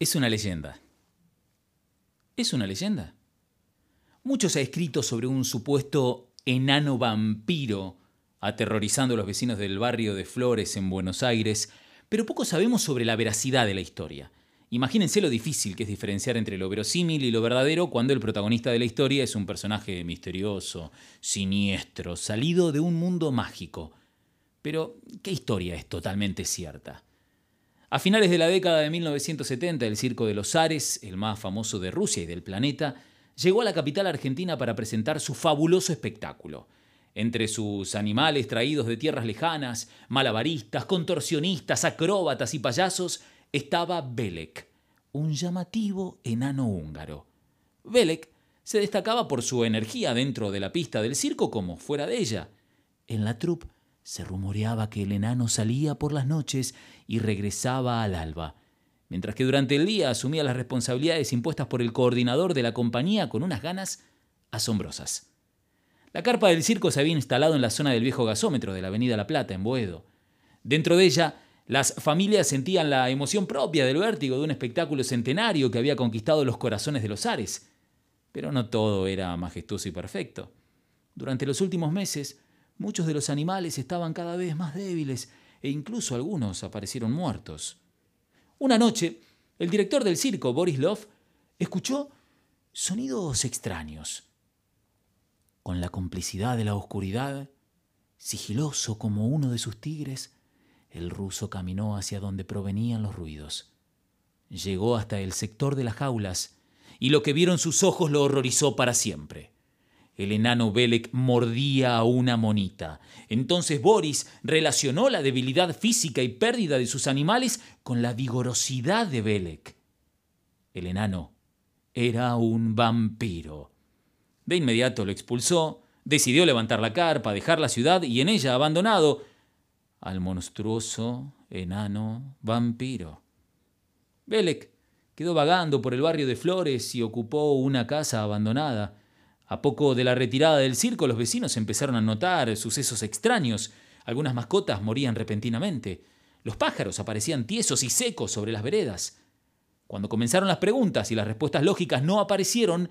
Es una leyenda. ¿Es una leyenda? Mucho se ha escrito sobre un supuesto enano vampiro aterrorizando a los vecinos del barrio de Flores en Buenos Aires, pero poco sabemos sobre la veracidad de la historia. Imagínense lo difícil que es diferenciar entre lo verosímil y lo verdadero cuando el protagonista de la historia es un personaje misterioso, siniestro, salido de un mundo mágico. Pero, ¿qué historia es totalmente cierta? A finales de la década de 1970, el Circo de los Ares, el más famoso de Rusia y del planeta, llegó a la capital argentina para presentar su fabuloso espectáculo. Entre sus animales traídos de tierras lejanas, malabaristas, contorsionistas, acróbatas y payasos, estaba Belek, un llamativo enano húngaro. Belek se destacaba por su energía dentro de la pista del circo como fuera de ella. En la troupe se rumoreaba que el enano salía por las noches y regresaba al alba, mientras que durante el día asumía las responsabilidades impuestas por el coordinador de la compañía con unas ganas asombrosas. La carpa del circo se había instalado en la zona del viejo gasómetro de la Avenida La Plata, en Boedo. Dentro de ella, las familias sentían la emoción propia del vértigo de un espectáculo centenario que había conquistado los corazones de los ares. Pero no todo era majestuoso y perfecto. Durante los últimos meses, Muchos de los animales estaban cada vez más débiles e incluso algunos aparecieron muertos. Una noche, el director del circo, Boris Love, escuchó sonidos extraños. Con la complicidad de la oscuridad, sigiloso como uno de sus tigres, el ruso caminó hacia donde provenían los ruidos. Llegó hasta el sector de las jaulas y lo que vieron sus ojos lo horrorizó para siempre. El enano Belek mordía a una monita. Entonces Boris relacionó la debilidad física y pérdida de sus animales con la vigorosidad de Belek. El enano era un vampiro. De inmediato lo expulsó, decidió levantar la carpa, dejar la ciudad y en ella abandonado al monstruoso enano vampiro. Belek quedó vagando por el barrio de Flores y ocupó una casa abandonada. A poco de la retirada del circo, los vecinos empezaron a notar sucesos extraños. Algunas mascotas morían repentinamente. Los pájaros aparecían tiesos y secos sobre las veredas. Cuando comenzaron las preguntas y las respuestas lógicas no aparecieron,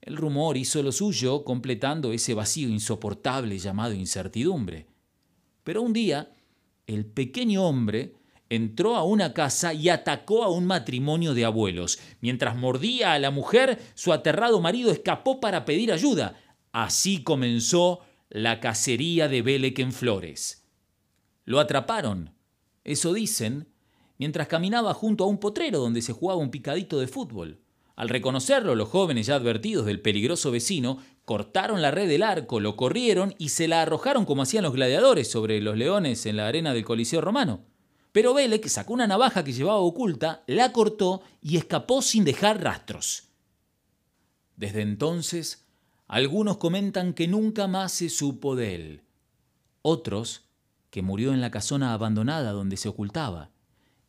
el rumor hizo lo suyo, completando ese vacío insoportable llamado incertidumbre. Pero un día, el pequeño hombre entró a una casa y atacó a un matrimonio de abuelos. Mientras mordía a la mujer, su aterrado marido escapó para pedir ayuda. Así comenzó la cacería de Belek en Flores. Lo atraparon, eso dicen, mientras caminaba junto a un potrero donde se jugaba un picadito de fútbol. Al reconocerlo, los jóvenes ya advertidos del peligroso vecino cortaron la red del arco, lo corrieron y se la arrojaron como hacían los gladiadores sobre los leones en la arena del Coliseo romano. Pero Belek sacó una navaja que llevaba oculta, la cortó y escapó sin dejar rastros. Desde entonces, algunos comentan que nunca más se supo de él. Otros, que murió en la casona abandonada donde se ocultaba.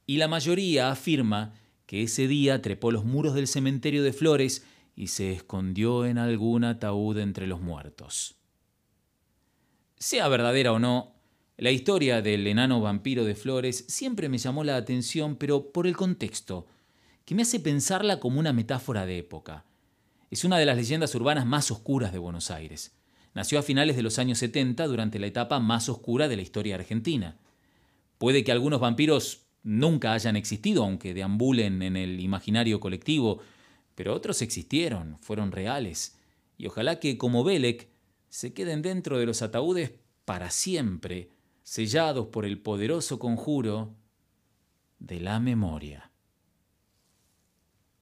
Y la mayoría afirma que ese día trepó los muros del cementerio de Flores y se escondió en algún ataúd entre los muertos. Sea verdadera o no, la historia del enano vampiro de Flores siempre me llamó la atención, pero por el contexto, que me hace pensarla como una metáfora de época. Es una de las leyendas urbanas más oscuras de Buenos Aires. Nació a finales de los años 70 durante la etapa más oscura de la historia argentina. Puede que algunos vampiros nunca hayan existido, aunque deambulen en el imaginario colectivo, pero otros existieron, fueron reales, y ojalá que, como Belek, se queden dentro de los ataúdes para siempre, sellados por el poderoso conjuro de la memoria.